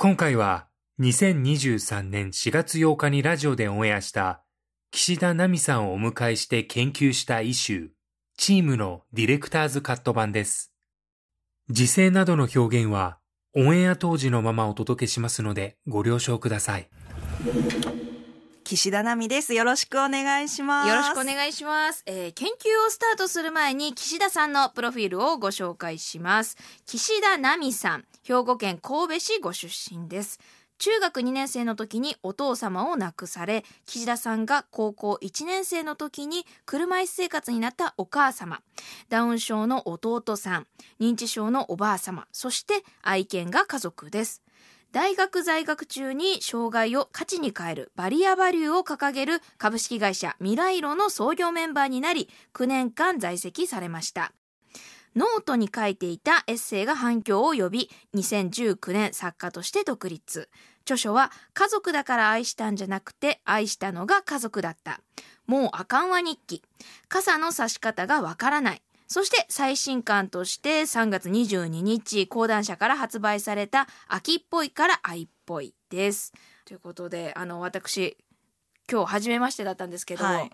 今回は2023年4月8日にラジオでオンエアした岸田奈美さんをお迎えして研究したイシュー、チームのディレクターズカット版です。時勢などの表現はオンエア当時のままお届けしますのでご了承ください。岸田奈美です。よろしくお願いします。よろしくお願いします、えー研究をスタートする前に岸田さんのプロフィールをご紹介します。岸田奈美さん兵庫県神戸市ご出身です。中学2年生の時にお父様を亡くされ岸田さんが高校1年生の時に車椅子生活になったお母様。ダウン症の弟さん認知症のおばあ様。そして愛犬が家族です。大学在学中に障害を価値に変えるバリアバリューを掲げる株式会社ミライロの創業メンバーになり9年間在籍されました。ノートに書いていたエッセイが反響を呼び2019年作家として独立。著書は家族だから愛したんじゃなくて愛したのが家族だった。もうあかんわ日記。傘の差し方がわからない。そして最新刊として3月22日講談社から発売された飽きっぽいから愛っぽいです。ということであの私今日初めましてだったんですけど、はい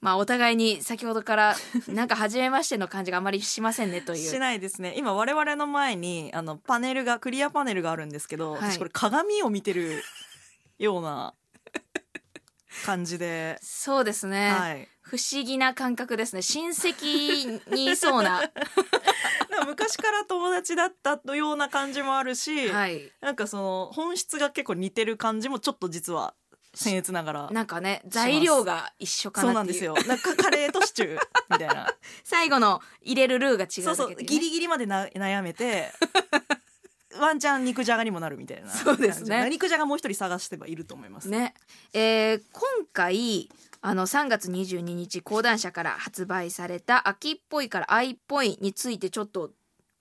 まあお互いに先ほどからなんか初めましての感じがあまりしませんねという。しないですね。今我々の前にあのパネルがクリアパネルがあるんですけど、はい私これ鏡を見てるような感じで、そうですね、はい。不思議な感覚ですね。親戚にいそうな、昔から友達だったような感じもあるし、はい、なんかその本質が結構似てる感じもちょっと実は僭越ながら。なんかね材料が一緒かなっていう。なんですよ。なんかカレーとシチューみたいな。最後の入れるルーが違うだけで、ね、そうそうギリギリまでな悩めて ワンチャン肉じゃがにもなるみたいなそうで。すね肉じゃがもう一人探してばいると思いますね、えー今回あの3月22日講談社から発売された「秋っぽいから愛っぽい」についてちょっと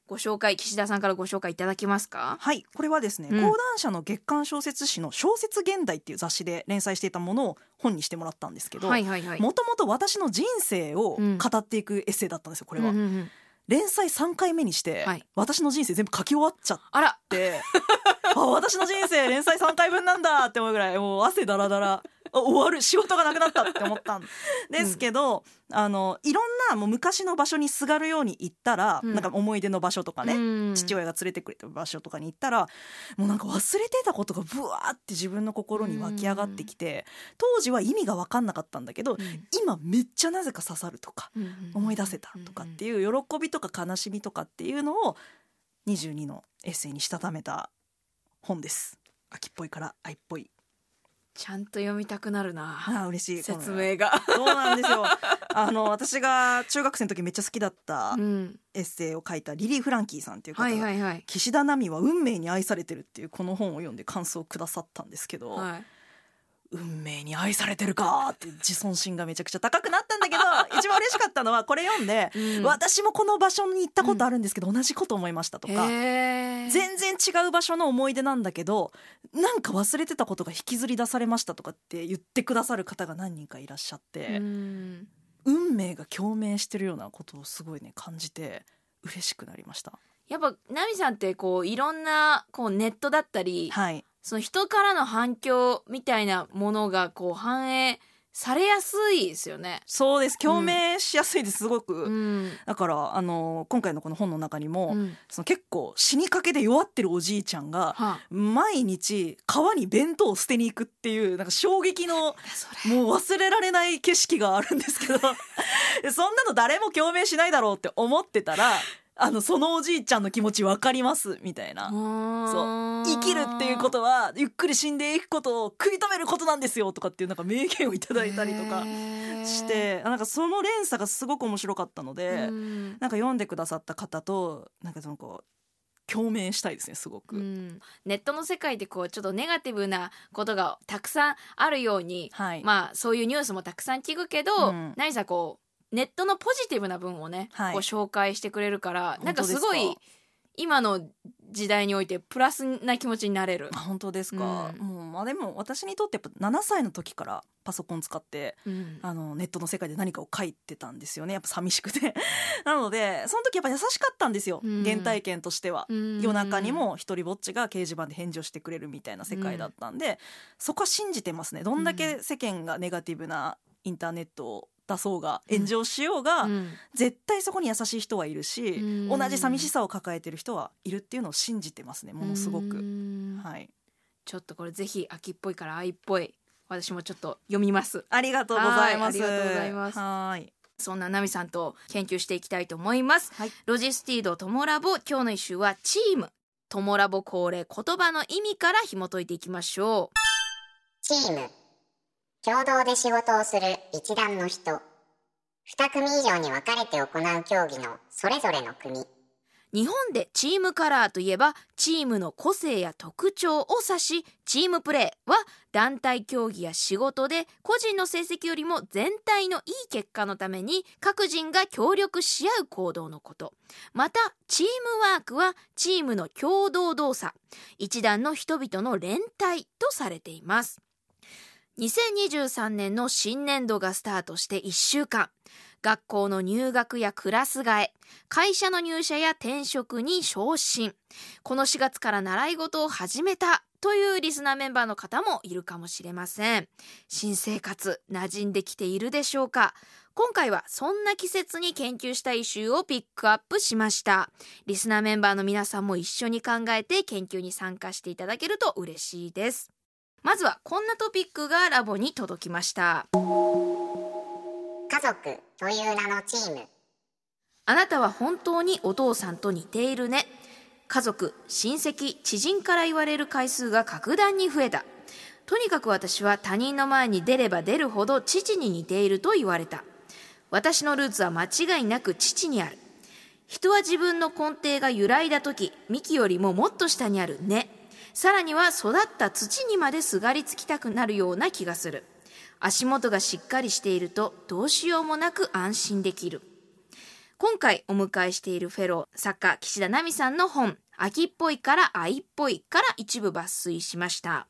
ご紹介岸田さんからご紹介いただけますか？はいこれはですね、うん。講談社の月刊小説誌の「小説現代」っていう雑誌で連載していたものを本にしてもらったんですけど、もともと私の人生を語っていくエッセイだったんですよこれは、連載3回目にして、はい。私の人生全部書き終わっちゃっあら。て あ私の人生連載3回分なんだって思うぐらいもう汗だらだら。あ 終わる仕事がなくなったって思ったん ですけど、あのいろんなもう昔の場所にすがるように行ったら、うん。なんか思い出の場所とかね、うん。父親が連れてくれた場所とかに行ったらもうなんか忘れてたことがブワーって自分の心に湧き上がってきて当時は意味が分かんなかったんだけど、うん。今めっちゃなぜか刺さるとかうんうん思い出せたとかっていう喜びとか悲しみとかっていうのを22のエッセイにしたためた本です。秋っぽいから愛っぽい。ちゃんと読みたくなるな。ああ嬉しい。説明が、そうなんですよ。あの私が中学生の時めっちゃ好きだったうん、エッセイを書いたリリー・フランキーさんっていう方が、はいはいはい。岸田奈美は運命に愛されてるっていうこの本を読んで感想をくださったんですけど、はい。運命に愛されてるかって自尊心がめちゃくちゃ高くなったんだけど 一番嬉しかったのはこれ読んで、うん。私もこの場所に行ったことあるんですけど、同じこと思いましたとか。全然違う場所の思い出なんだけどなんか忘れてたことが引きずり出されましたとかって言ってくださる方が何人かいらっしゃって、うん運命が共鳴してるようなことをすごいね感じて嬉しくなりました。やっぱナミさんってこういろんなこうネットだったり、はい、その人からの反響みたいなものがこう反映されやすいですよね。そうです。共鳴しやすいですすごく、うん。だからあの今回のこの本の中にも、うん。その結構死にかけで弱ってるおじいちゃんがはあ。毎日川に弁当を捨てに行くっていうなんか衝撃のもう忘れられない景色があるんですけど。そんなの誰も共鳴しないだろうって思ってたらあのそのおじいちゃんの気持ち分かりますみたいな。そう。生きるっていうことはゆっくり死んでいくことを食い止めることなんですよとかっていうなんか名言をいただいたりとかしてなんかその連鎖がすごく面白かったので、うん。なんか読んでくださった方となんかそのこう共鳴したいですねすごく。うん。ネットの世界でこうちょっとネガティブなことがたくさんあるように、はい、まあそういうニュースもたくさん聞くけど、うん。何さこうネットのポジティブな分をね、はい。こう紹介してくれるからなんかすご本当い今の時代においてプラスな気持ちになれる。あ。本当ですか、うん。もうまあでも私にとってやっぱ7歳の時からパソコン使ってうん。あのネットの世界で何かを書いてたんですよね。やっぱ寂しくて。なのでその時やっぱ優しかったんですよ、うん。原体験としては、うん。夜中にも一人ぼっちが掲示板で返事をしてくれるみたいな世界だったんで、そこは信じてますね。どんだけ世間がネガティブなインターネットを出そうが炎上しようが、うん絶対そこに優しい人はいるし、うん同じ寂しさを抱えてる人はいるっていうのを信じてますねものすごうく。んはい、ちょっとこれぜひ秋っぽいから愛っぽい私もちょっと読みます。ありがとうございます。はいありがとうございますはいそんなナミさんと研究していきたいと思います。はいロジスティードトモラボ今日の一週はチーム。トモラボ恒例言葉の意味から紐解いていきましょチーム共同で仕事をする一団の人。2組以上に分かれて行う競技のそれぞれの組。日本でチームカラーといえばチームの個性や特徴を指しチームプレーは団体競技や仕事で個人の成績よりも全体のいい結果のために各人が協力し合う行動のこと。またチームワークはチームの共同動作。一団の人々の連帯とされています。2023年の新年度がスタートして1週間学校の入学やクラス替え会社の入社や転職に昇進。この4月から習い事を始めたというリスナーメンバーの方もいるかもしれません。新生活馴染んできているでしょうか？今回はそんな季節に研究した一周をピックアップしました。リスナーメンバーの皆さんも一緒に考えて研究に参加していただけると嬉しいです。まずはこんなトピックがラボに届きました家族という名のチームあなたは本当にお父さんと似ているね。家族、親戚、知人から言われる回数が格段に増えた。とにかく私は他人の前に出れば出るほど父に似ていると言われた。私のルーツは間違いなく父にある。人は自分の根底が揺らいだ時、幹よりももっと下にある根。さらには育った土にまですがりつきたくなるような気がする。足元がしっかりしているとどうしようもなく安心できる。今回お迎えしているフェロー作家岸田奈美さんの本「秋っぽいから愛っぽい」から一部抜粋しました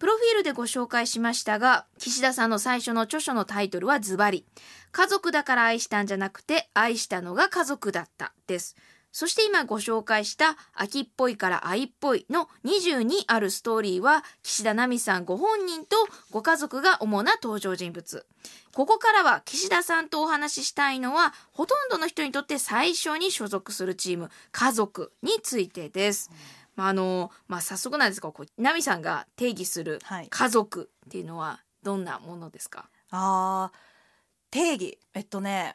プロフィールでご紹介しましたが岸田さんの最初の著書のタイトルはズバリ「家族だから愛したんじゃなくて愛したのが家族だった」ですそして今ご紹介した「秋っぽいから愛っぽい」の22あるストーリーは岸田奈美さんご本人とご家族が主な登場人物。ここからは岸田さんとお話ししたいのはほとんどの人にとって最初に所属するチーム家族についてです。まああのまあ、早速なんですがこう奈美さんが定義するはい。家族っていうのはどんなものですか、あー定義。えっとね、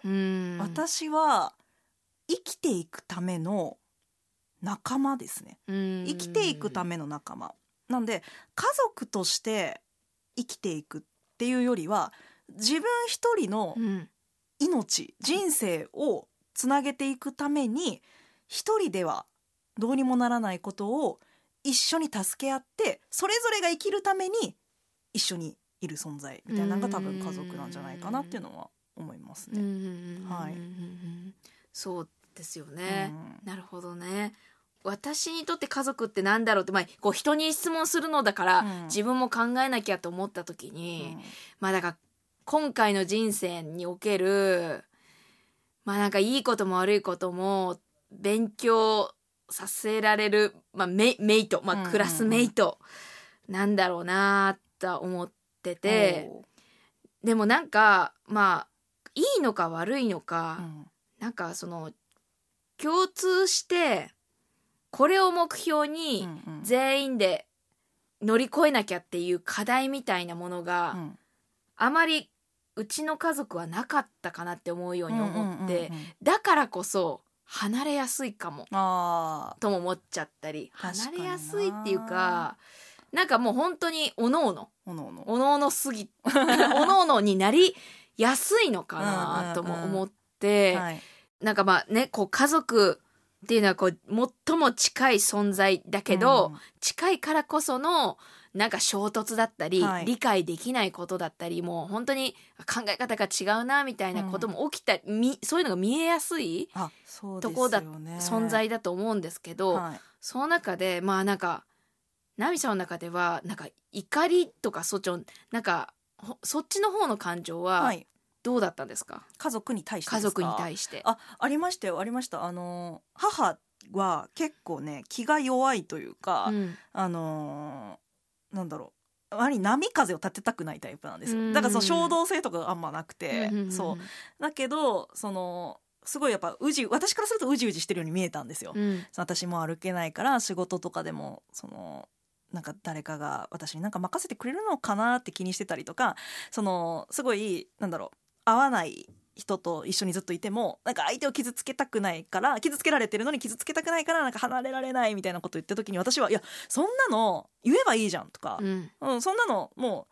私は生きていくための仲間ですね。生生きていくための仲間。なんで家族として生きていくっていうよりは自分一人のうん。命人生をつなげていくために一人ではどうにもならないことを一緒に助け合ってそれぞれが生きるために一緒にいる存在みたいなのが多分家族なんじゃないかなっていうのは思いますね。うんはいうんそうですよね、うん。なるほどね。私にとって家族ってなんだろうって、まあ、こう人に質問するのだから、うん。自分も考えなきゃと思った時に、まあだから今回の人生におけるまあなんかいいことも悪いことも勉強させられる、まあ、メメイト、まあ、クラスメイトなんだろうなとは思ってて、でもなんかまあいいのか悪いのか、うん。なんかその共通してこれを目標にうんうん。全員で乗り越えなきゃっていう課題みたいなものが、うん。あまりうちの家族はなかったかなって思うように思って、うんうんうんうん。だからこそ離れやすいかも。あとも思っちゃったり離れやすいっていうかなんかもう本当におのおの。ーおのおの。おのおのすぎおのおのになりやすいのかなとも思って、はいなんかまあねこう家族っていうのはこう最も近い存在だけど、うん。近いからこそのなんか衝突だったり、はい。理解できないことだったりもう本当に考え方が違うなみたいなことも起きた、みそういうのが見えやすいとこだ存在だと思うんですけど、はい。その中でまあなんかナミさんの中ではなんか怒りとかそっちのなんかほそっちの方の感情ははいどうだったんですか、家族に対して家族に対して。あありましたよありました。あの母は結構ね気が弱いというか、うん。あのーなんだろうあまり波風を立てたくないタイプなんですうん。よだからその衝動性とかがあんまなくて、うんうんうんそう。だけどそのすごいやっぱうじ私からするとうじうじしてるように見えたんですよ、うん。私も歩けないから仕事とかでもそのなんか誰かが私になんか任せてくれるのかなって気にしてたりとかそのすごいなんだろう合わない人と一緒にずっといてもなんか相手を傷つけたくないから傷つけられてるのに傷つけたくないからなんか離れられないみたいなこと言った時に私はいやそんなの言えばいいじゃんとかう、ん。うん、そんなのも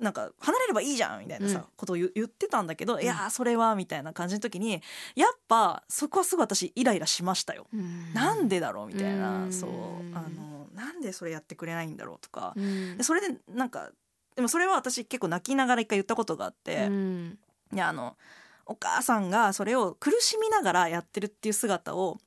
うなんか離れればいいじゃんみたいなさ、うん。ことを言言ってたんだけど、ん。いやーそれはみたいな感じの時にやっぱそこはすごい私イライラしましたよ。うん。なんでだろうみたいな、うん。そうあのなんでそれやってくれないんだろうとか。それでなんかでもそれは私結構泣きながら一回言ったことがあって、うん。いやあのお母さんがそれを苦しみながらやってるっていう姿を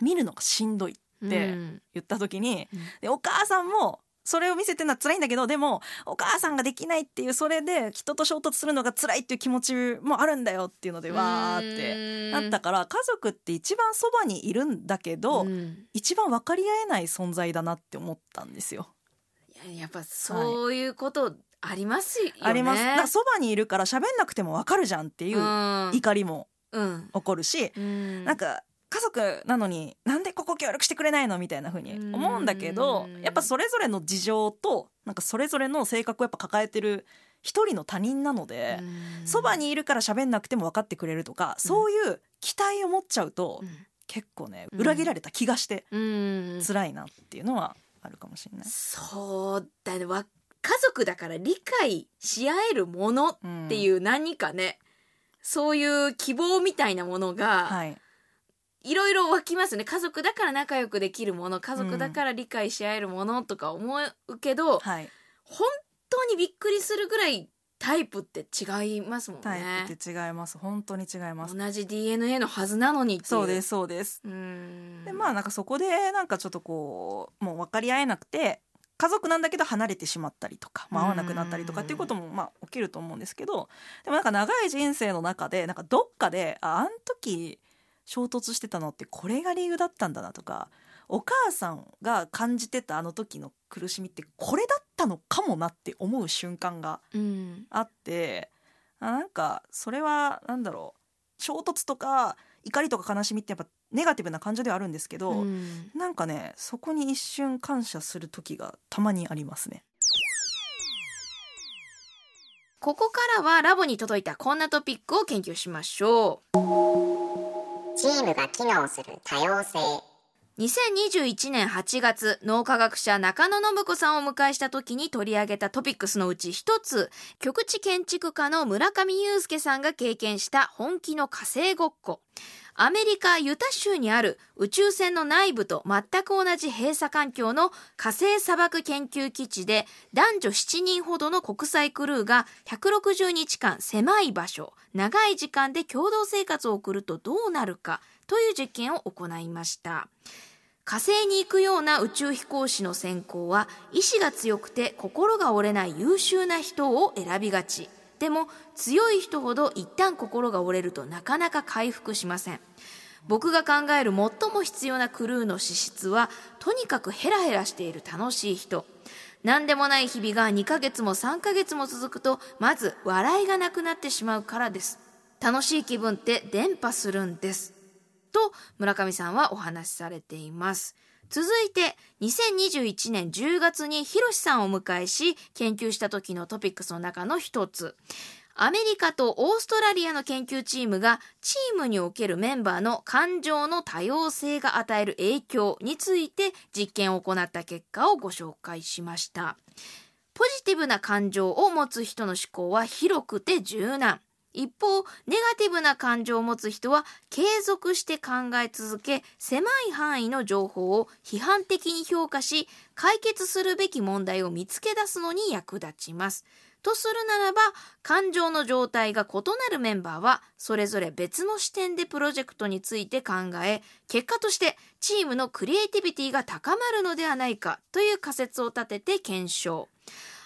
見るのがしんどいってうん。言った時に、うん。でお母さんもそれを見せてるのは辛いんだけどでもお母さんができないっていうそれで人と衝突するのが辛いっていう気持ちもあるんだよっていうのでわーってなったから家族って一番そばにいるんだけど、うん。一番分かり合えない存在だなって思ったんですよ。いややっぱそういうことありますよね。あります。そばにいるから喋んなくても分かるじゃんっていううん。怒りもうん。起こるし、うん。なんか家族なのになんでここ協力してくれないのみたいな風に思うんだけどうん。やっぱそれぞれの事情となんかそれぞれの性格をやっぱ抱えてる一人の他人なのでうん。そばにいるから喋んなくても分かってくれるとかそういう期待を持っちゃうとうん。結構ねうん。裏切られた気がしてうん。辛いなっていうのはあるかもしれない。そうだね。わ家族だから理解し合えるものっていう何かね、そういう希望みたいなものが、はい。いろいろ湧きますよね。家族だから仲良くできるもの家族だから理解し合えるものとか思うけど、はい。本当にびっくりするぐらいタイプって違いますもんタイねプって違います。本当に違います。同じ DNA のはずなのにっていう。そうですそうです。うん。でまあなんかそこでなんかちょっとこうもう分かり合えなくて家族なんだけど離れてしまったりとか、まあ、会わなくなったりとかっていうこともまあ起きると思うんですけどでもなんか長い人生の中でなんかどっかでああん時衝突してたのってこれが理由だったんだなとかお母さんが感じてたあの時の苦しみってこれだったのかもなって思う瞬間がうん。あってあなんかそれはなんだろう衝突とか怒りとか悲しみってやっぱネガティブな感情ではあるんですけど、うん。なんかねそこに一瞬感謝する時がたまにありますね。ここからはラボに届いたこんなトピックを研究しましょう。チームが機能する多様性。2021年8月脳科学者中野信子さんをお迎えした時に取り上げたトピックスのうち一つ。局地建築家の村上祐介さんが経験した本気の火星ごっこアメリカ・ユタ州にある宇宙船の内部と全く同じ閉鎖環境の火星砂漠研究基地で男女7人ほどの国際クルーが160日間狭い場所長い時間で共同生活を送るとどうなるかという実験を行いました。火星に行くような宇宙飛行士の選考は意志が強くて心が折れない優秀な人を選びがち。でも強い人ほど一旦心が折れるとなかなか回復しません。僕が考える最も必要なクルーの資質はとにかくヘラヘラしている楽しい人。何でもない日々が2ヶ月も3ヶ月も続くとまず笑いがなくなってしまうからです。楽しい気分って伝播するんです。と村上さんはお話しされています。続いて2021年10月にひろしさんをお迎えし研究した時のトピックスの中の一つアメリカとオーストラリアの研究チームがチームにおけるメンバーの感情の多様性が与える影響について実験を行った結果をご紹介しました。ポジティブな感情を持つ人の思考は広くて柔軟。一方、ネガティブな感情を持つ人は継続して考え続け、狭い範囲の情報を批判的に評価し、解決するべき問題を見つけ出すのに役立ちます。とするならば、感情の状態が異なるメンバーは、それぞれ別の視点でプロジェクトについて考え、結果としてチームのクリエイティビティが高まるのではないかという仮説を立てて検証。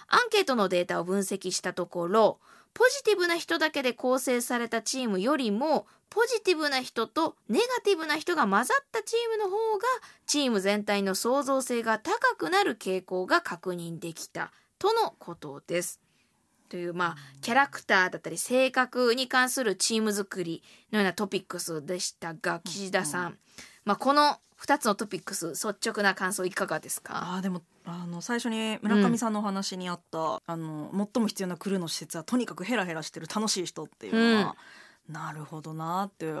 アンケートのデータを分析したところ、ポジティブな人だけで構成されたチームよりも、ポジティブな人とネガティブな人が混ざったチームの方が、チーム全体の創造性が高くなる傾向が確認できた、とのことです。という、まあ、キャラクターだったり性格に関するチーム作りのようなトピックスでしたが、岸田さん、まあ、この2つのトピックス、率直な感想いかがですか？あーでもあの最初に村上さんのお話にあった、あの最も必要なクルーの施設はとにかくヘラヘラしてる楽しい人っていうのは、なるほどなって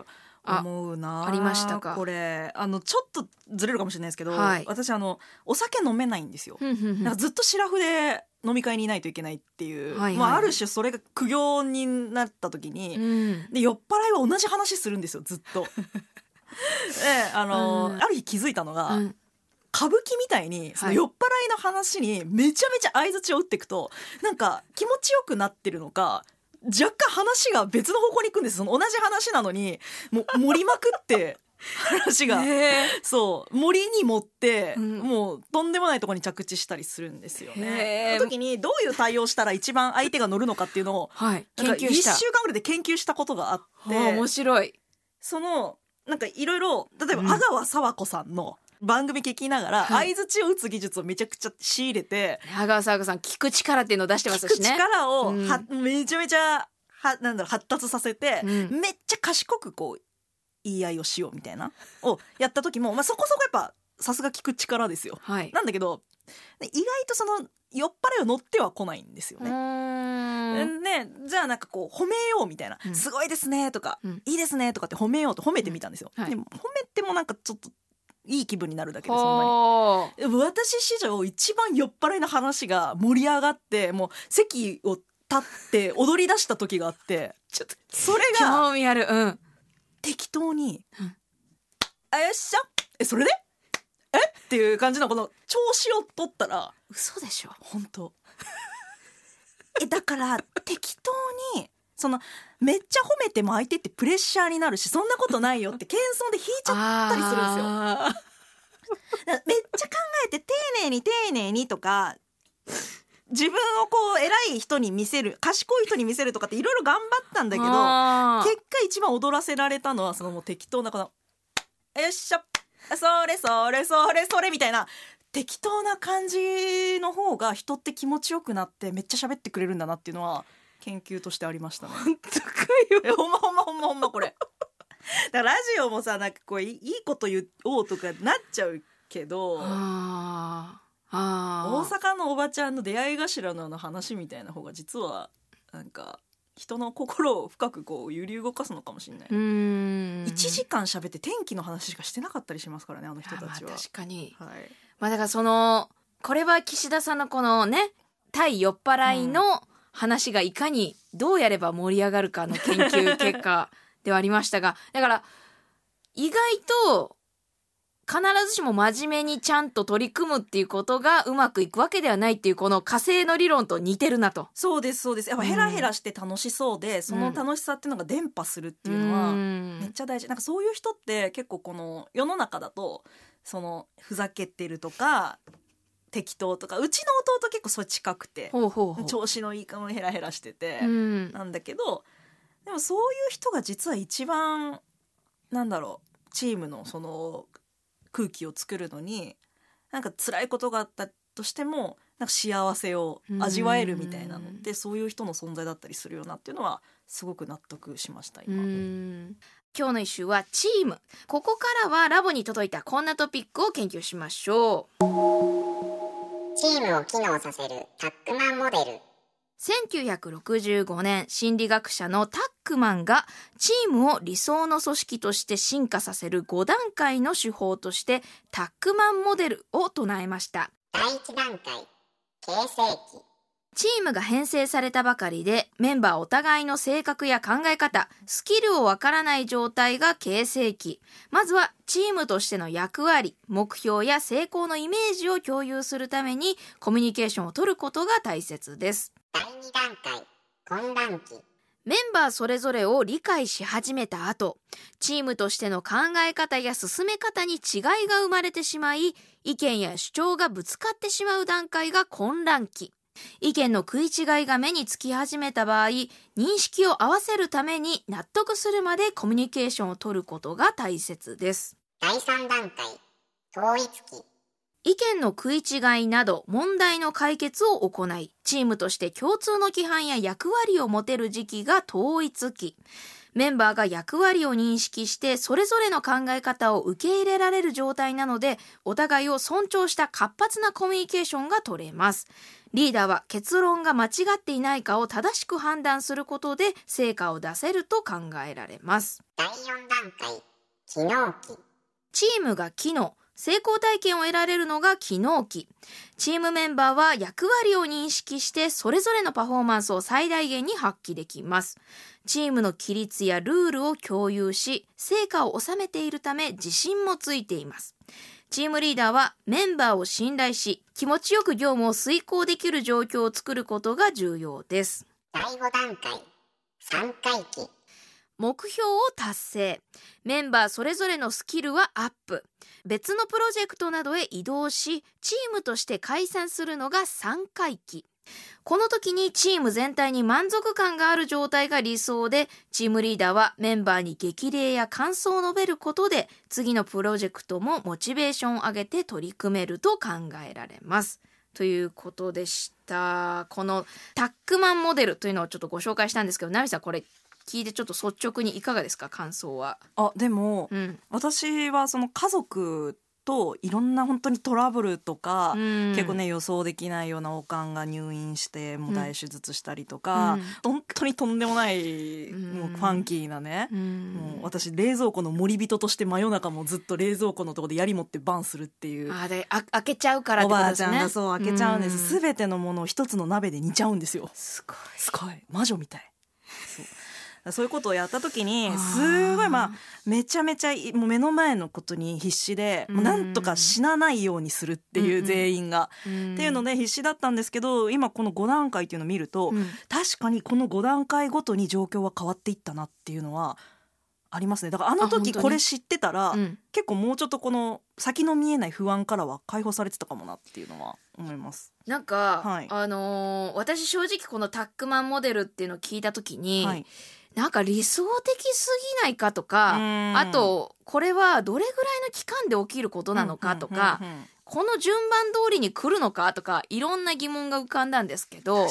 思うなあありましたか？これあのちょっとずれるかもしれないですけど、はい。私あのお酒飲めないんですよ。かずっとシラフで飲み会にいないといけないっていう、はいはい。まあ、ある種それが苦行になった時に、うん。で酔っ払いは同じ話するんですよずっと。であの、うん。ある日気づいたのが、うん。歌舞伎みたいにその酔っ払いの話にめちゃめちゃ相づちを打っていくとなんか気持ちよくなってるのか若干話が別の方向に行くんです。その同じ話なのにもう盛りまくって話が。そう。森に持って、うん。もうとんでもないところに着地したりするんですよへね。ーその時にどういう対応したら一番相手が乗るのかっていうのをはい、1研究した。週間ぐらいで研究したことがあっはあ面て白い。そのなんかいろいろ例えばうん阿川佐和子さんの番組聞きながらはい相づちを打つ技術をめちゃくちゃ仕入れて羽川沙子さん、聞く力っていうのを出してますしね。力をうんはめちゃめちゃはなんだろう発達させてうんめっちゃ賢くこう言い合いをしようみたいなをやった時もまあそこそこやっぱさすが聞く力ですよ。はい。なんだけど意外とその酔っ払いを乗っては来ないんですようね。ね、じゃあなんかこう褒めようみたいな、うんすごいですねとか、うんいいですねとかって褒めようと褒めてみたんですよ。うんはいでも褒めてもなんかちょっといい気分になるだけでそんなに。私史上一番酔っ払いの話が盛り上がってもう席を立って踊り出した時があって ちょっと、それが興味ある。うん。適当にうん「あよっしゃえそれで？えっていう感じのこの調子を取ったら嘘でしょ。本当えだから適当にそのめっちゃ褒めても相手ってプレッシャーになるしそんなことないよって謙遜で引いちゃったりするんですよ。めっちゃ考えて丁寧に丁寧にとか自分をこう偉い人に見せる賢い人に見せるとかっていろいろ頑張ったんだーけど結果一番踊らせられたのはそのもう適当なこの「よっしゃそれそれそれそれ」みたいな適当な感じの方が人って気持ちよくなってめっちゃ喋ってくれるんだなっていうのは研究としてありましたね。本当かよ。えほんまほんまほんまほんまこれ。だからラジオもさなんかこういいこと言おうとかなっちゃうけど。あーあ大ー。阪のおばちゃんの出会い頭の話みたいな方が実はなんか人の心を深くこう揺り動かすのかもしれない、うーん。1時間喋って天気の話しかしてなかったりしますからねあの人たちは確かに。はい、まあだからそのこれは岸田さんのこのね対酔っ払いの話がいかにどうやれば盛り上がるかの研究結果ではありましたがだから意外と必ずしも真面目にちゃんと取り組むっていうことがうまくいくわけではないっていうこの火星の理論と似てるなと。そうですそうです。やっぱヘラヘラして楽しそうで、その楽しさっていうのが伝播するっていうのは、ん。めっちゃ大事。なんかそういう人って結構この世の中だとそのふざけてるとか適当とかうちの弟結構それ近くて。調子のいいかもヘラヘラしてて、うん。なんだけどでもそういう人が実は一番なんだろうチームのその空気を作るのになんか辛いことがあったとしてもなんか幸せを味わえるみたいなの。ってそういう人の存在だったりするよなっていうのはすごく納得しましたう今。ん。今日の一週はチーム。ここからはラボに届いたこんなトピックを研究しましょう。チームを機能させるタックマンモデル1965年心理学者のタックマンがチームを理想の組織として進化させる5段階の手法としてタックマンモデルを唱えました。第1段階形成期。チームが編成されたばかりでメンバーお互いの性格や考え方スキルをわからない状態が形成期。まずはチームとしての役割目標や成功のイメージを共有するためにコミュニケーションを取ることが大切です。第2段階混乱期。メンバーそれぞれを理解し始めた後、チームとしての考え方や進め方に違いが生まれてしまい、意見や主張がぶつかってしまう段階が混乱期。意見の食い違いが目につき始めた場合、認識を合わせるために納得するまでコミュニケーションを取ることが大切です。第3段階統一期意見の食い違いなど問題の解決を行い、チームとして共通の規範や役割を持てる時期が統一期。メンバーが役割を認識してそれぞれの考え方を受け入れられる状態なので、お互いを尊重した活発なコミュニケーションが取れます。リーダーは結論が間違っていないかを正しく判断することで成果を出せると考えられます。第4段階機能期チームが機能、成功体験を得られるのが機能期。チームメンバーは役割を認識してそれぞれのパフォーマンスを最大限に発揮できます。チームの規律やルールを共有し、成果を収めているため自信もついています。チームリーダーはメンバーを信頼し、気持ちよく業務を遂行できる状況を作ることが重要です。第5段階3回期目標を達成。メンバーそれぞれのスキルはアップ。別のプロジェクトなどへ移動しチームとして解散するのが3回期この時にチーム全体に満足感がある状態が理想でチームリーダーはメンバーに激励や感想を述べることで次のプロジェクトもモチベーションを上げて取り組めると考えられます。ということでした。このタックマンモデルというのをちょっとご紹介したんですけどナミさんこれ聞いてちょっと率直にいかがですか？感想は。あでも、うん、私はその家族といろんな本当にトラブルとか、うん結構ね予想できないようなおかんが入院してもう大手術したりとか、本当にとんでもない、んもうファンキーなね、うんもう私冷蔵庫の森人として真夜中もずっと冷蔵庫のところで槍持ってバンするっていう。あであ開けちゃうからっおばあちてことですね。ゃんがそう開けちゃうんです。すすべてのものを一つの鍋で煮ちゃうんですよ。すごい。すごい魔女みたい。そういうことをやった時にすごいまあめちゃめちゃいもう目の前のことに必死で、もうなんとか死なないようにするっていううん全員が、っっていうので必死だったんですけど今この5段階っていうのを見ると、うん。確かにこの5段階ごとに状況は変わっていったなっていうのはありますね。だからあの時これ知ってたら、うん。結構もうちょっとこの先の見えない不安からは解放されてたかもなっていうのは思います。なんか、はい。あのー私正直このタックマンモデルっていうのを聞いた時に、はい、なんか理想的すぎないかとか、うん。あとこれはどれぐらいの期間で起きることなのかとか、この順番通りに来るのかとかいろんな疑問が浮かんだんですけど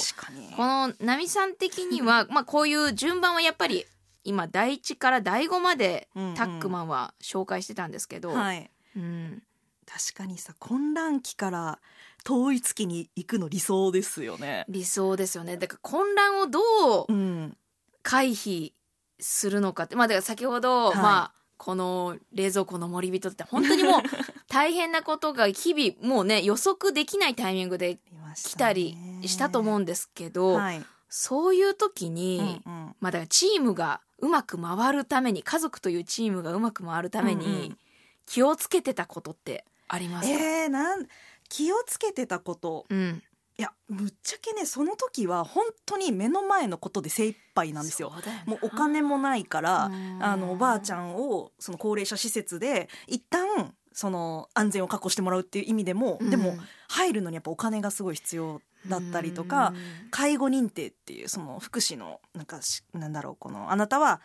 このナミさん的には まあこういう順番はやっぱり今第一から第五までタックマンは紹介してたんですけど、はい。うん、確かにさ混乱期から統一期に行くの理想ですよね。理想ですよね。だから混乱をどううん、回避するのかってまあだから先ほど、はい。まあこの冷蔵庫の森人って本当にもう 大変なことが日々もうね予測できないタイミングで来たりしたと思うんですけど、はい、そういう時に、うんうん。まあだからチームがうまく回るために家族というチームがうまく回るために、うんうん。気をつけてたことってありますか、えー、なん気をつけてたこと。うん、いやぶっちゃけねその時は本当に目の前のことで精一杯なんですよ。そうもうお金もないからうん。あのおばあちゃんをその高齢者施設で一旦その安全を確保してもらうっていう意味でも、でも入るのにやっぱお金がすごい必要だったりとか、介護認定っていうその福祉のなんかしなんだろうこのあなたは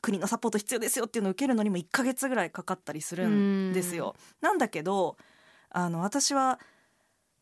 国のサポート必要ですよっていうのを受けるのにも1ヶ月ぐらいかかったりするんですよ。なんだけどあの私は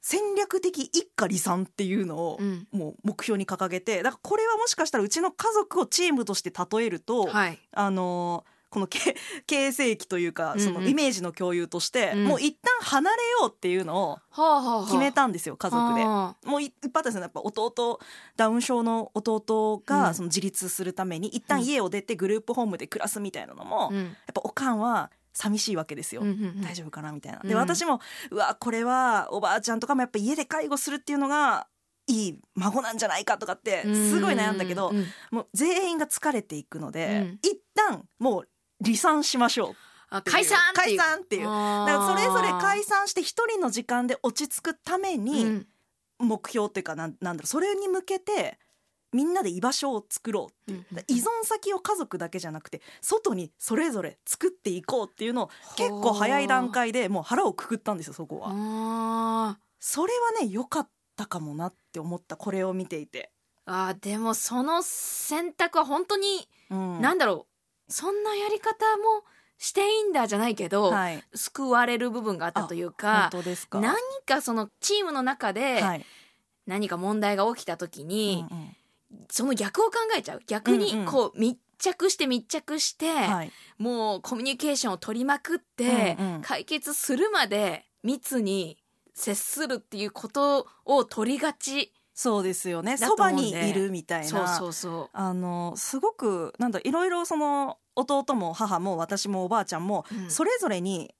戦略的一家離散っていうのをうん。もう目標に掲げてだからこれはもしかしたらうちの家族をチームとして例えると、はい。あのーこのけ 形成期というかうんうん。そのイメージの共有として、うん。もう一旦離れようっていうのをはあはあはあ。決めたんですよ家族で。はもういいっぱいですよやっぱ弟ダウン症の弟うん。がその自立するために一旦家を出てグループホームで暮らすみたいなのも、あうん。やっぱおかんは寂しいわけですよ。うんうんうん。大丈夫かな？みたいな。うん。で私もうわこれはおばあちゃんとかもやっぱ家で介護するっていうのがいい孫なんじゃないかとかってすごい悩んだけどうんうんもう全員が疲れていくので、うん。一旦もう離散しましょう。解散解散っていう。だからそれぞれ解散して一人の時間で落ち着くためうにん。目標っていうかなんなんだろうそれに向けてみんなで居場所を作ろうっていう。うんうん依存先を家族だけじゃなくて外にそれぞれ作っていこうっていうのを結構早い段階でもう腹をくくったんですよそこは。あそれはね良かったかもなって思ったこれを見ていて。ーあーでもその選択は本当に、うん。なんだろう。そんなやり方もしていいんだじゃないけど、はい、救われる部分があったという本か当ですか。何かそのチームの中ではい、何か問題が起きた時に、うんうんその逆を考えちゃう。逆にこう密着して密着して、はい、もうコミュニケーションを取りまくって、うんうん。解決するまで密に接するっていうことを取りがちそうですよね。だそばにいるみたいな。そうそうそあのすごくなんだいろいろその弟も母も私もおばあちゃんもう、うん。それぞれに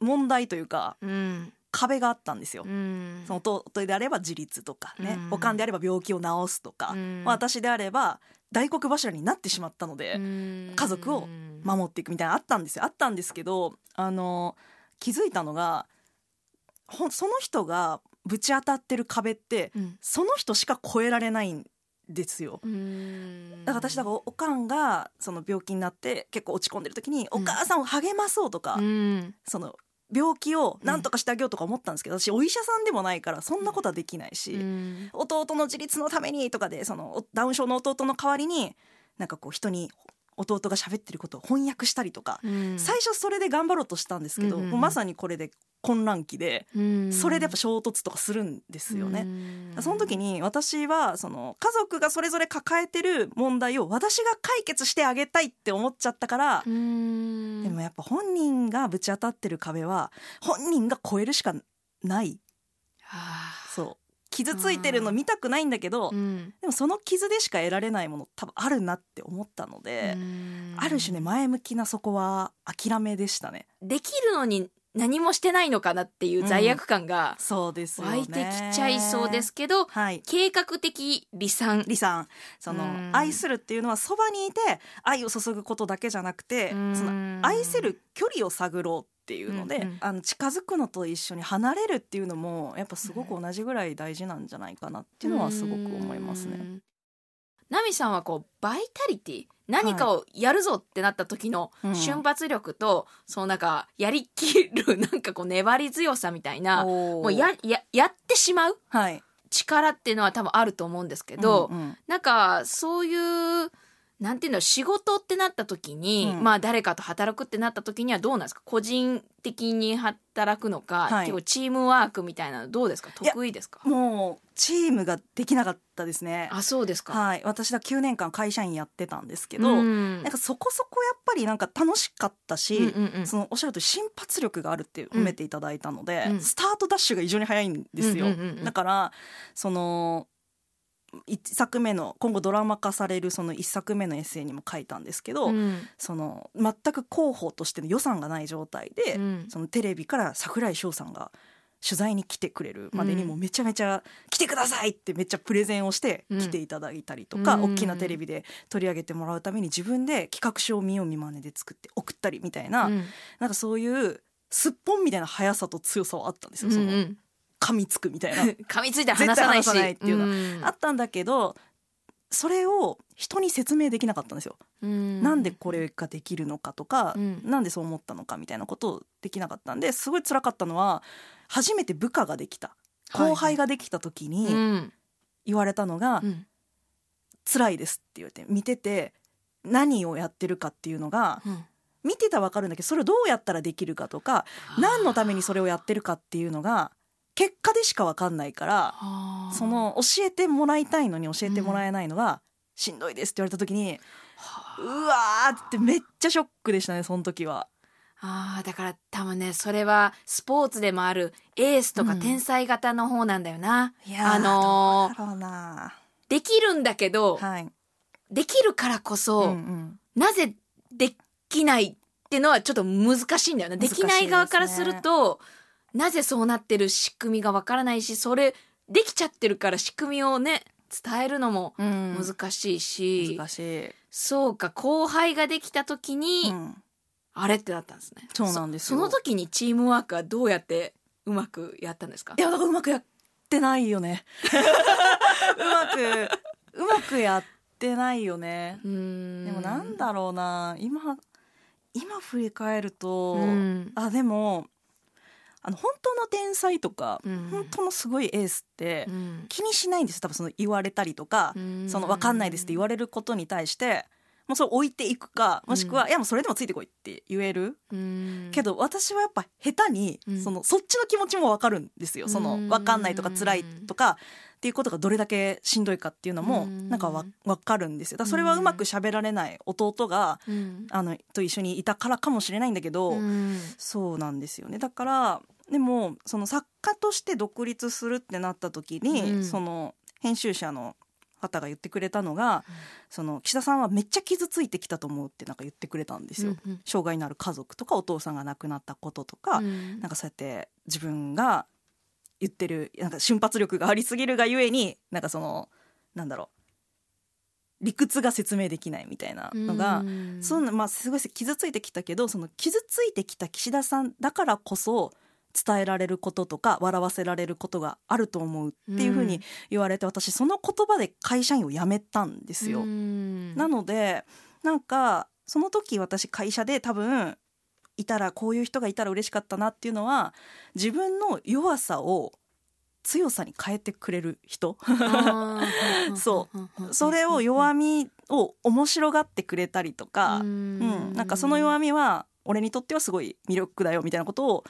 問題というかうん壁があったんですよ。うん。その弟であれば自立とかね、うん。おかんであれば病気を治すとか、うん。私であれば大黒柱になってしまったので、うん。家族を守っていくみたいなのあったんですよ。あったんですけどあの気づいたのがほんその人がぶち当たってる壁ってうん。その人しか越えられないんですよ。うん。だから私だからおかんがその病気になって結構落ち込んでる時にお母さんを励まそうとか、うん。その病気を何とかしてあげようとか思ったんですけど、私お医者さんでもないからそんなことはできないし、うん。弟の自立のためにとかでそのおダウン症の弟の代わりになんかこう人に弟が喋ってることを翻訳したりとか、うん。最初それで頑張ろうとしたんですけど、うんまさにこれで混乱期で、うん。それでやっぱ衝突とかするんですよね。うん。その時に私はその家族がそれぞれ抱えてる問題を私が解決してあげたいって思っちゃったから、うん。でもやっぱ本人がぶち当たってる壁は本人が超えるしかない。あそう傷ついてるの見たくないんだけど、ーうん。でもその傷でしか得られないもの多分あるなって思ったので、うん。ある種ね前向きなそこは諦めでしたね。できるのに何もしてないのかなっていう罪悪感が湧いてきちゃいそうですけど、はい。計画的離散。李さんそのうん。愛するっていうのはそばにいて愛を注ぐことだけじゃなくてうん。その愛せる距離を探ろうっていうので、うんうん。あの近づくのと一緒に離れるっていうのもやっぱすごく同じぐらい大事なんじゃないかなっていうのはすごく思いますね。うん。ナミさんはこうバイタリティ何かをやるぞってなった時のうん。瞬発力と、そのなんかやりきるなんかこう粘り強さみたいなもうやややってしまうはい。力っていうのは多分あると思うんですけど、うんうん。なんかそういうなんていうの仕事ってなった時に、うん。まあ誰かと働くってなった時にはどうなんですか？個人的に働くのか、はい。結構チームワークみたいなのどうですか？いや得意ですか？もうチームができなかったですね。あそうですか、はい、私だ9年間会社員やってたんですけど、うん。なんかそこそこやっぱりなんか楽しかったし、うんうんうん。そのおっしゃると瞬発力があるって褒めていただいたので、うんスタートダッシュが異常に早いんですよ、うんうんうんうんだからその1作目の今後ドラマ化されるその1作目のエッセイにも書いたんですけど、うん。その全く広報としての予算がない状態で、うん。そのテレビから櫻井翔さんが取材に来てくれるまでにうんもうめちゃめちゃ「来てください!」ってめっちゃプレゼンをしてうん。来ていただいたりとか、うん。大きなテレビで取り上げてもらうために自分で企画書を見よう見まねで作って送ったりみたいな、うん。なんかそういうすっぽんみたいな速さと強さはあったんですよ、その。うんうん噛みつくみたいな。噛みついて離さないし。ないっていうのはん。あったんだけどそれを人に説明できなかったんですよ。うん。なんでこれができるのかとか、うん。なんでそう思ったのかみたいなことをできなかったんですごい辛かったのは初めて部下ができた。はい後輩ができた時うにん。言われたのがうん「辛いです」って言われて見てて何をやってるかっていうのがうん。見てたら分かるんだけどそれをどうやったらできるかとか何のためにそれをやってるかっていうのが結果でしか分かんないからはあその教えてもらいたいのに教えてもらえないのがしんどいですって言われた時に、うわーってめっちゃショックでしたねその時は。あーだから多分ねそれはスポーツでもあるエースとかうん。天才型の方なんだよな、いやーあのーできるんだけど、はい、できるからこそ、うんうん。なぜできないっていうのはちょっと難しいんだよね。できない側からするとなぜそうなってる仕組みがわからないしそれできちゃってるから仕組みをね伝えるのもうん。難しいし、難しい、そうか後輩ができた時に、うん。あれってなったんですね。そうなんですよ。そその時にチームワークはどうやってうまくやったんですか？いやだからうまくやってないよね。うまくうまくやってないよね。でもなんだろうな。今今振り返ると、うん。あでもあの本当の天才とか、うん。本当のすごいエースってうん。気にしないんです多分その言われたりとか、うん。その分かんないですって言われることに対してもうそれ置いていくかもしくは、うんいやもうそれでもついてこいって言える、うん。けど私はやっぱ下手に、うん。そのそっちの気持ちも分かるんですよ。そのうん。分かんないとか辛いとかっていうことがどれだけしんどいかっていうのもうん。なんかわ分かるんですよ。だからそれはうまく喋られない弟がうん。あのと一緒にいたからかもしれないんだけど、うん。そうなんですよね。だからでもその作家として独立するってなった時に、うん。その編集者の方が言ってくれたのが、その岸田さんはめっちゃ傷ついてきたと思うってなんか言ってくれたんですよ。うんうん。障害のある家族とかお父さんが亡くなったこととか、うん。なんかそうやって自分が言ってるなんか瞬発力がありすぎるがゆえになんかそのなんだろう理屈が説明できないみたいなのが、うん。そんなまあすごい傷ついてきたけどその傷ついてきた岸田さんだからこそ伝えられることとか笑わせられることがあると思うっていうふうに言われて、私その言葉で会社員を辞めたんですよ。うん。なのでなんかその時私会社で多分いたらこういう人がいたら嬉しかったなっていうのは自分の弱さを強さに変えてくれる人。そう。それを弱みを面白がってくれたりとか、うん、なんかその弱みは俺にとってはすごい魅力だよみたいなことを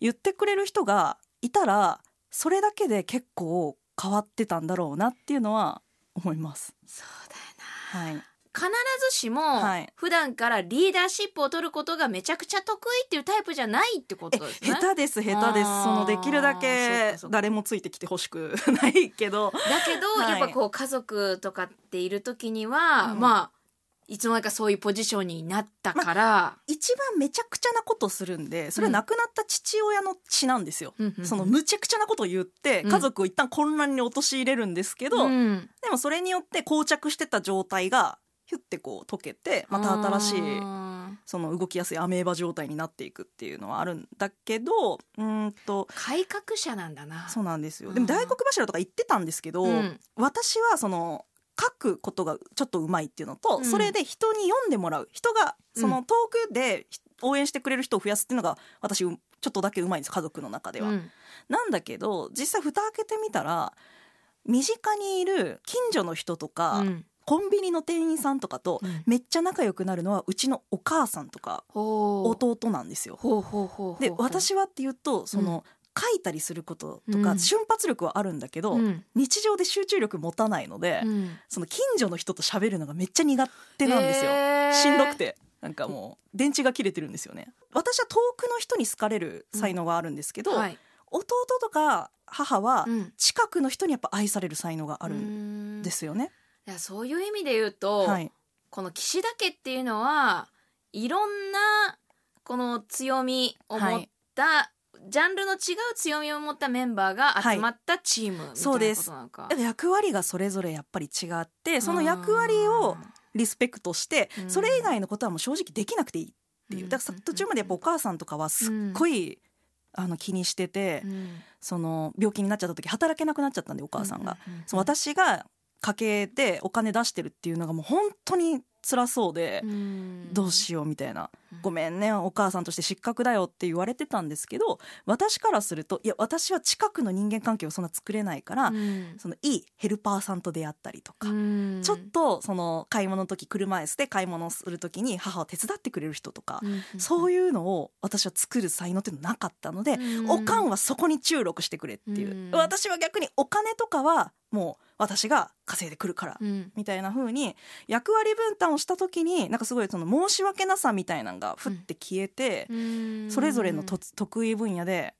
言ってくれる人がいたらそれだけで結構変わってたんだろうなっていうのは思います。そうだよな。はい、必ずしもはい。普段からリーダーシップを取ることがめちゃくちゃ得意っていうタイプじゃないってことですね。下手です下手です。そのできるだけ誰もついてきてほしくないけど。だけど、はい。やっぱこう家族とかっている時には、うん。まあいつの間にかそういうポジションになったから、一番めちゃくちゃなことするんでそれは亡くなった父親の血なんですよ。うんそのむちゃくちゃなことを言ってうん。家族を一旦混乱に陥れるんですけど、うん。でもそれによって膠着してた状態がヒュッてこう溶けてまた新しいその動きやすいアメーバ状態になっていくっていうのはあるんだけどうーんと改革者なんだな。そうなんですよ。うん。でも大黒柱とか言ってたんですけど、うん。私はその書くことがちょっとうまいっていうのと、うん。それで人に読んでもらう。人がその遠くで応援してくれる人を増やすっていうのが私うちょっとだけうまいんです家族の中では。うん。なんだけど実際蓋開けてみたら身近にいる近所の人とか、うん。コンビニの店員さんとかとうん。めっちゃ仲良くなるのはうちのお母さんとか弟なんですよ。で私はっていうとその、書いたりすることとか、うん。瞬発力はあるんだけど、うん。日常で集中力持たないので、うん。その近所の人と喋るのがめっちゃ苦手なんですよ、へー。しんどくて。なんかもう電池が切れてるんですよね。私は遠くの人に好かれる才能があるんですけど、はい。弟とか母はうん。近くの人にやっぱ愛される才能があるんですよね、いやそういう意味で言うと、はい。この岸田家っていうのはいろんなこの強みを持った、ジャンルの違う強みを持ったメンバーが集まったチームみたいなそうです。ことなのか。役割がそれぞれやっぱり違ってその役割をリスペクトしてうん。それ以外のことはもう正直できなくていいっていう。うん。だからさ途中までやっぱお母さんとかはすっごいあの気にしててうん。その病気になっちゃった時働けなくなっちゃったんでお母さんが。その私が家計でお金出してるっていうのがもう本当に辛そうで、うんどうしようみたいなうん「ごめんねお母さんとして失格だよ」って言われてたんですけど私からするといや私は近くの人間関係をそんな作れないから、うん。そのいいヘルパーさんと出会ったりとか、うん。ちょっとその買い物の時車椅子で買い物する時に母を手伝ってくれる人とか、うんそういうのを私は作る才能っていうのなかったので、うん。おかんはそこに注力してくれっていう、うん。私は逆にお金とかはもう私が稼いでくるから、うん。みたいな風に役割分担をした時になんかすごいその申し訳なさみたいなのがふって消えて、うん。それぞれのと得意分野で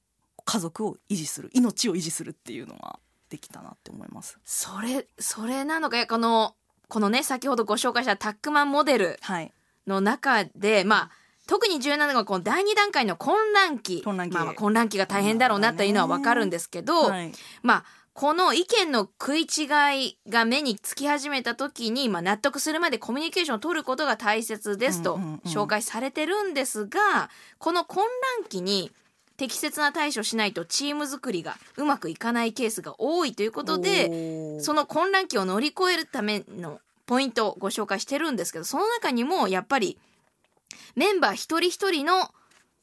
家族を維持する命を維持するっていうのができたなって思います。それそれなのかこのこのね先ほどご紹介したタックマンモデルはい、の中でまあ特に重要なのがこの第二段階の混乱期。混乱期。まあ、まあ混乱期が大変だろうなというのはわかるんですけど、はい。まあこの意見の食い違いが目につき始めた時に、まあ、納得するまでコミュニケーションを取ることが大切ですと紹介されてるんですがこの混乱期に適切な対処しないとチーム作りがうまくいかないケースが多いということでその混乱期を乗り越えるためのポイントをご紹介してるんですけどその中にもやっぱりメンバー一人一人の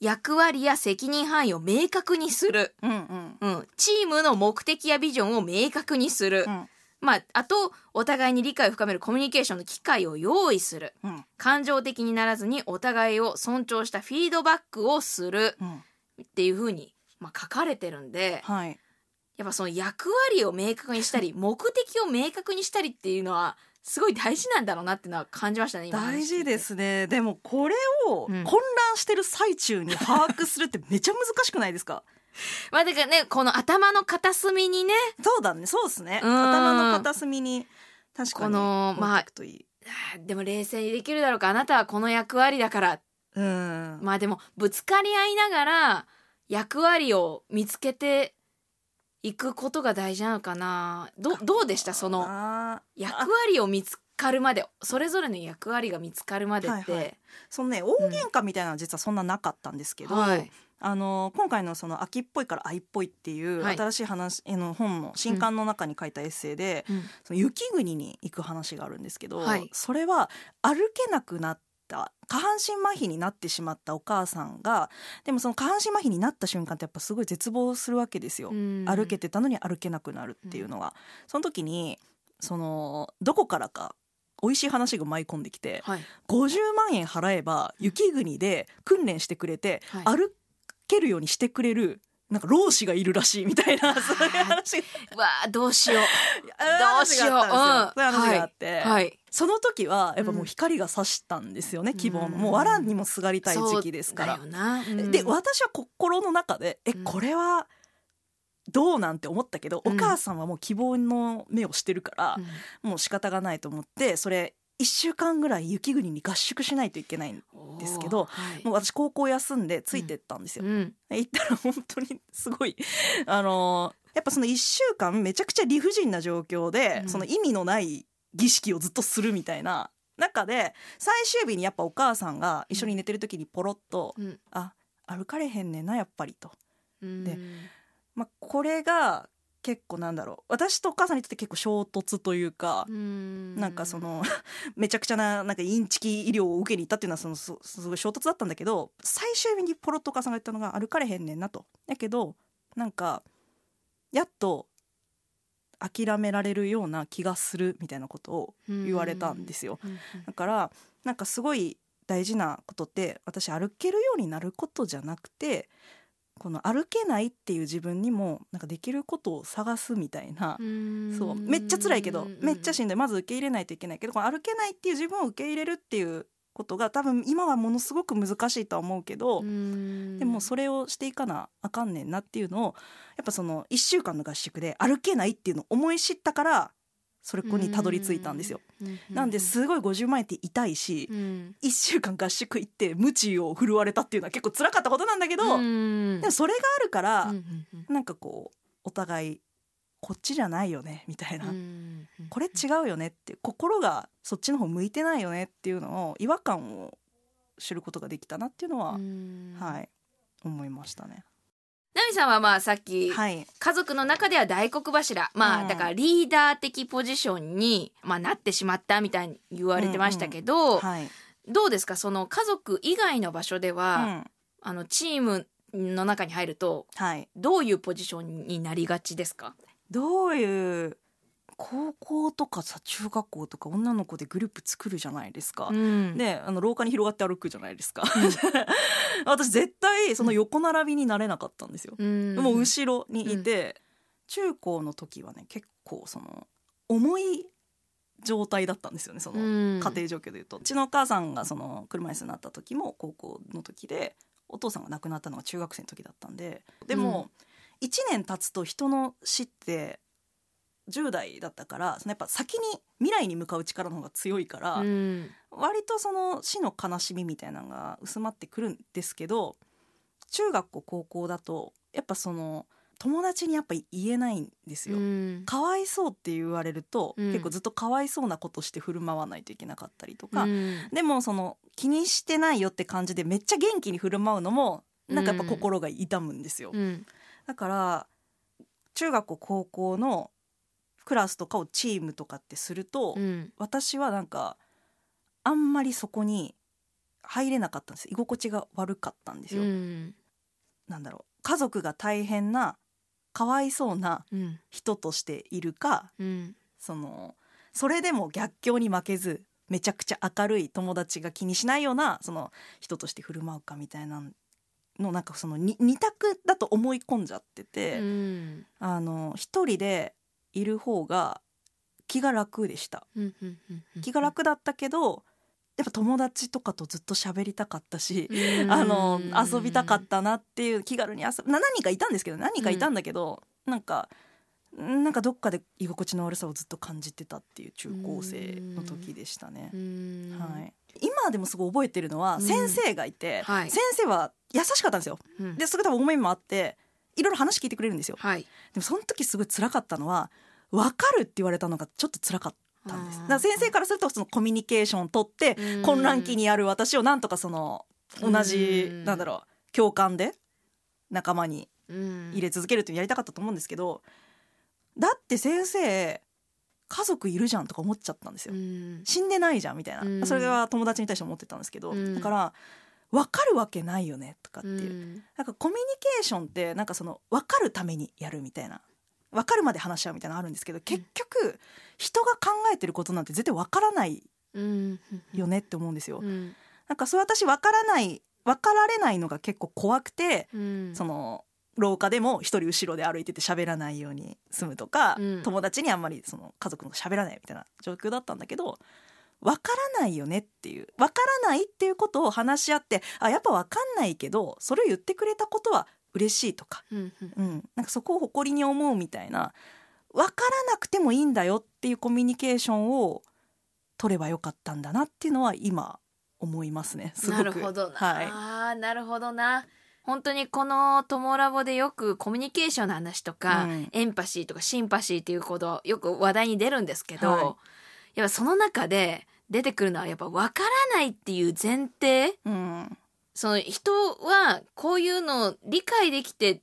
役割や責任範囲を明確にする。うんうん。うん、チームの目的やビジョンを明確にする、うん。まあ、あとお互いに理解を深めるコミュニケーションの機会を用意する。うん。感情的にならずにお互いを尊重したフィードバックをする。うん。っていうふうに、まあ、書かれてるんではい。やっぱその役割を明確にしたり 目的を明確にしたりっていうのはすごい大事なんだろうなっていうのは感じましたね大事ですね。でもこれをうん。混乱してる最中に把握するってめちゃ難しくないですか？まあだからねこの頭の片隅にね。そうだね。そうですね。うん。頭の片隅に確かにこのまあでも冷静にできるだろうか。あなたはこの役割だから。うん。まあでもぶつかり合いながら役割を見つけていくことが大事なのかな？どどうでした？その役割を見つかるまで。それぞれの役割が見つかるまでって、はいはい。そのね大喧嘩みたいなのは実はそんななかったんですけど、はい。あの今回のその秋っぽいから愛っぽいっていうはい。新しい話への本の新刊の中に書いたエッセイで、うん。その雪国に行く話があるんですけど、はい。それは歩けなくなった下半身麻痺になってしまったお母さんがでもその下半身麻痺になった瞬間ってやっぱすごい絶望するわけですよ。うん。歩けてたのに歩けなくなるっていうのは、その時にそのどこからか美味しい話が舞い込んできてはい。50万円払えば雪国で訓練してくれて、はい。歩けるようにしてくれるなんか老子がいるらしいみたいな そういう話わあどうしよう。どうしよう。そういう話があって、はい。その時はやっぱもう光が差したんですよね、希望の。もう藁にもすがりたい時期ですから。で私は心の中でえうん。これはどうなんて思ったけど、うん。お母さんはもう希望の目をしてるからう、ん。もう仕方がないと思ってそれ1週間ぐらい雪国に合宿しないといけないんですけどはい。もう私高校休んでついてったんですよ。うん。行ったら本当にすごいあのやっぱその1週間めちゃくちゃ理不尽な状況で、うん。その意味のない儀式をずっとするみたいな中で最終日にやっぱお母さんが一緒に寝てる時にポロッとうん「あ歩かれへんねんなやっぱり」と。うん。でまあ、これが結構なんだろう私とお母さんにとって結構衝突というか、うんなんかその めちゃくちゃななんかインチキ医療を受けに行ったっていうのはそのすすごい衝突だったんだけど最終日にポロッとお母さんが言ったのが歩かれへんねんなと。だけどなんかやっと諦められるような気がするみたいなことを言われたんですよ。うんだからなんかすごい大事なことって私歩けるようになることじゃなくてこの歩けないっていう自分にもなんかできることを探すみたいな、うん。そう。めっちゃ辛いけどめっちゃししんどいまず受け入れないといけないけどこの歩けないっていう自分を受け入れるっていうことが多分今はものすごく難しいとは思うけど、でもそれをしていかなあかんねんなっていうのをやっぱその1週間の合宿で歩けないっていうのを思い知ったからそれこにたどり着いたんですよ。なんですごい50万円って痛いし、うん。1週間合宿行って鞭を振るわれたっていうのは結構辛かったことなんだけど、うん。でもそれがあるから、うんなんかこうお互いこっちじゃないよねみたいな、うんこれ違うよねって心がそっちの方向いてないよねっていうのを違和感を知ることができたなっていうのは、うん。はい思いましたね。ナミさんはまあさっき、はい。家族の中では大黒柱。まあ、うん。だからリーダー的ポジションに、まあ、なってしまったみたいに言われてましたけど、はい。どうですか？その家族以外の場所でうは、ん。あのチームの中に入るとはい。どういうポジションになりがちですか？どういう高校とかさ中学校とか女の子でグループ作るじゃないですか。うん。であの廊下に広がって歩くじゃないですか。私絶対その横並びになれなかったんですよ、うん。もう後ろにいて、中高の時はね結構その重い状態だったんですよねそのうん。家庭状況でいうと、うちのお母さんがその車椅子になった時も高校の時でお父さんが亡くなったのが中学生の時だったんで。でも、1年経つと人の死って10代だったからそのやっぱ先に未来に向かう力の方が強いから、うん。割とその死の悲しみみたいなのが薄まってくるんですけど中学校高校だとやっぱその友達にやっぱ言えないんですよ。うん。かわいそうって言われると、うん。結構ずっとかわいそうなことして振る舞わないといけなかったりとか、うん。でもその気にしてないよって感じでめっちゃ元気に振る舞うのもなんかやっぱ心が痛むんですよ。うん。だから中学校高校のクラスとかをチームとかってすると、うん。私はなんかあんまりそこに入れなかったんです居心地が悪かったんですよ、うん。なんだろう。家族が大変なかわいそうなうん。人としているかうん。そのそれでも逆境に負けずめちゃくちゃ明るい友達が気にしないようなその人として振る舞うかみたいなのなんかそのに二択だと思い込んじゃってて、うん。あの一人でいる方が気が楽でした。うんうんうん気が楽だったけどやっぱ友達とかとずっと喋りたかったし、うん。あの遊びたかったなっていう気軽に遊ぶな何人かいたんですけど何人かいたんだけど、なんかなんかどっかで居心地の悪さをずっと感じてたっていう中高生の時でしたね。う。ん。はい、今でもすごい覚えてるのはうん。先生がいて、はい。先生は優しかったんですよ。うん。ですごい多分思いもあっていろいろ話聞いてくれるんですよ。はい。でもその時すごい辛かったのは分かるって言われたのがちょっと辛かったんです。あー。だから先生からするとそのコミュニケーションを取ってうん。混乱期にある私をなんとかその同じうん。なんだろう共感で仲間にうん。入れ続けるっていやりたかったと思うんですけどだって先生家族いるじゃんとか思っちゃったんですよ。うん。死んでないじゃんみたいな、うん。それは友達に対して思ってたんですけど、うん。だから分かるわけないよねとかっていう、うん。なんかコミュニケーションってなんかその分かるためにやるみたいな。分かるまで話し合うみたいなのあるんですけど結局人が考えてることなんて絶対分からないうんよねって思うんですよ。うん。なんかそう私分からない分かられないのが結構怖くて、うん。その廊下でも一人後ろで歩いてて喋らないように済むとか、うん。友達にあんまりその家族の喋らないみたいな状況だったんだけど分からないよねっていう分からないっていうことを話し合ってあやっぱ分かんないけどそれを言ってくれたことは嬉しいとか、うんなんかそこを誇りに思うみたいな分からなくてもいいんだよっていうコミュニケーションを取ればよかったんだなっていうのは今思いますね。すごく。なるほど。な、はい。あーなるほどな。本当にこの「トモラボ」でよくコミュニケーションの話とか、うん。エンパシーとかシンパシーっていうことよく話題に出るんですけど、はい。やっぱその中で出てくるのはやっぱ分からないっていう前提？うん。その人はこういうのを理解できて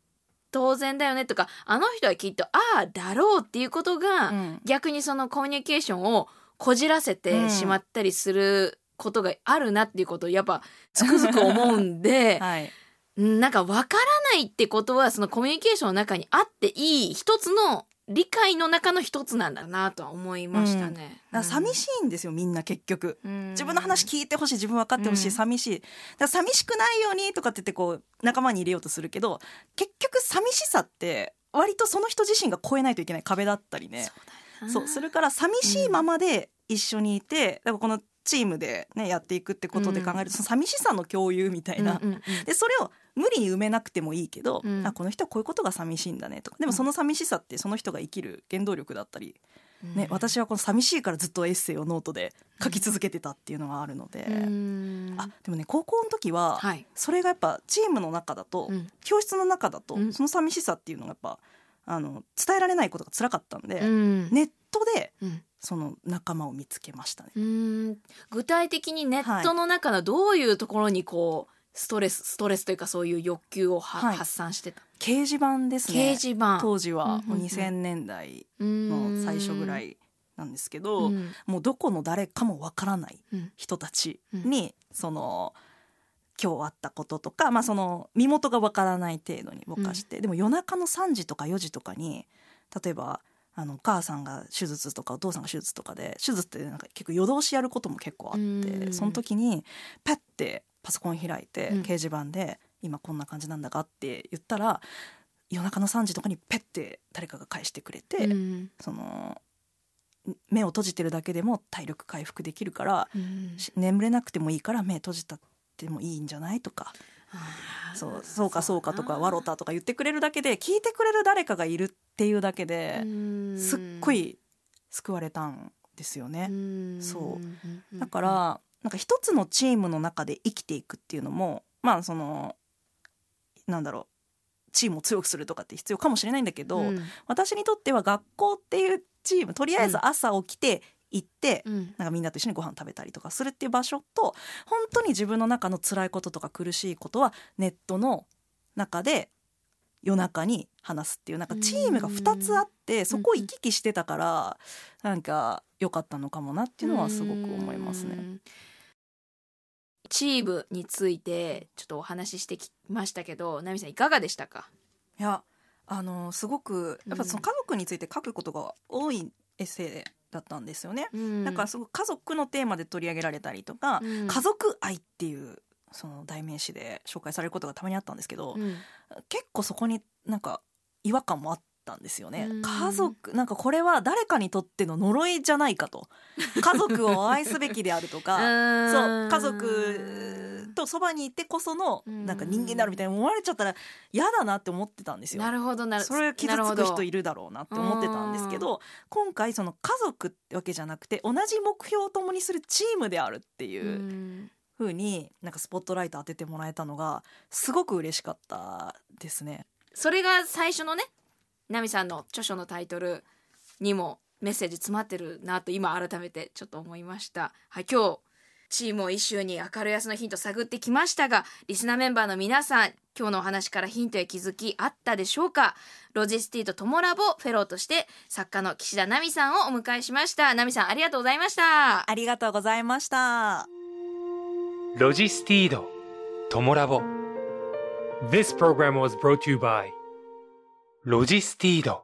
当然だよねとかあの人はきっとああだろうっていうことが、うん。逆にそのコミュニケーションをこじらせてしまったりすることがあるなっていうことをやっぱつくづく思うんで、はい。うんなんか分からないってことはそのコミュニケーションの中にあっていい一つの理解の中の一つなんだなとは思いましたね。だから寂しいんですよみんな結局。うん。自分の話聞いてほしい自分分かってほしい、うん。寂しい。だ寂しくないようにとかって言ってこう仲間に入れようとするけど結局寂しさって割とその人自身が越えないといけない壁だったりね。そうするから寂しいままで一緒にいて、だからこのチームで、ね、やっていくってことで考えると、その寂しさの共有みたいな、うんうんうん。でそれを無理に埋めなくてもいいけど、うん。あこの人はこういうことが寂しいんだねとか。でもその寂しさってその人が生きる原動力だったり、ね私はこの寂しいからずっとエッセイをノートで書き続けてたっていうのがあるので、うん。あでもね高校の時は、はい。それがやっぱチームの中だと、うん。教室の中だと、うん。その寂しさっていうのがやっぱあの伝えられないことが辛かったんで、うん。ネットでうん。その仲間を見つけましたね。うん。具体的にネットの中のどういうところにこうストレスストレスというかそういう欲求をは、はい。発散してた。掲示板ですね。掲示板。当時はもううんうん。うん2000年代のの最初ぐらいなんですけど、うん。もうどこの誰かもわからないうん。人たちに、その今日あったこととか、まあ、その身元がわからない程度にぼかして、でも夜中の3時とか4時とかに例えばあのお母さんが手術とかお父さんが手術とかで手術ってなんか結構夜通しやることも結構あって、うん。その時にパッてパソコン開いてうん。掲示板で「今こんな感じなんだか」って言ったら夜中の3時とかにペッて誰かが返してくれて、うん。その目を閉じてるだけでも体力回復できるからうん。し眠れなくてもいいから目閉じたってもいいんじゃないとか。そうそうかそうかとかわろたとか言ってくれるだけで聞いてくれる誰かがいるっていうだけでうん。すっごい救われたんですよね。ん。そう。だからなんか一つのチームの中で生きていくっていうのもまあそのなんだろうチームを強くするとかって必要かもしれないんだけど、うん。私にとっては学校っていうチームとりあえず朝起きて行って、うん。なんかみんなと一緒にご飯食べたりとかするっていう場所と本当に自分の中の辛いこととか苦しいことはネットの中で夜中に話すっていうなんかチームが2つあってそこを行き来してたからなんか良かったのかもなっていうのはすごく思いますね。うん。チームについてちょっとお話ししてきましたけどナミさんいかがでしたか？いやあのすごくやっぱその家族について書くことが多いエッセイだったんですよね。だからすごく家族のテーマで取り上げられたりとか、うん。家族愛っていうその代名詞で紹介されることがたまにあったんですけど、うん。結構そこになんか違和感もあったんですよね、うん。家族なんかこれは誰かにとっての呪いじゃないかと。家族を愛すべきであるとか そう家族とそばにいてこそのうん。なんか人間であるみたいに思われちゃったら嫌だなって思ってたんですよ。なるほどなるそれ傷つく人いるるだろうなって思ってたんですけど。今回その家族ってわけじゃなくて同じ目標を共にするチームであるっていううん風になんかスポットライト当ててもらえたのがすごく嬉しかったですね。それが最初のねナミさんの著書のタイトルにもメッセージ詰まってるなと今改めてちょっと思いました。はい、今日チームを一周に明るい明日のヒント探ってきましたがリスナーメンバーの皆さん今日のお話からヒントや気づきあったでしょうか？ロジスティとトモラボフェローとして作家の岸田奈美さんをお迎えしました奈美さんありがとうございましたありがとうございました。Logistido, Tomorabo. This program was brought to you by Logistido.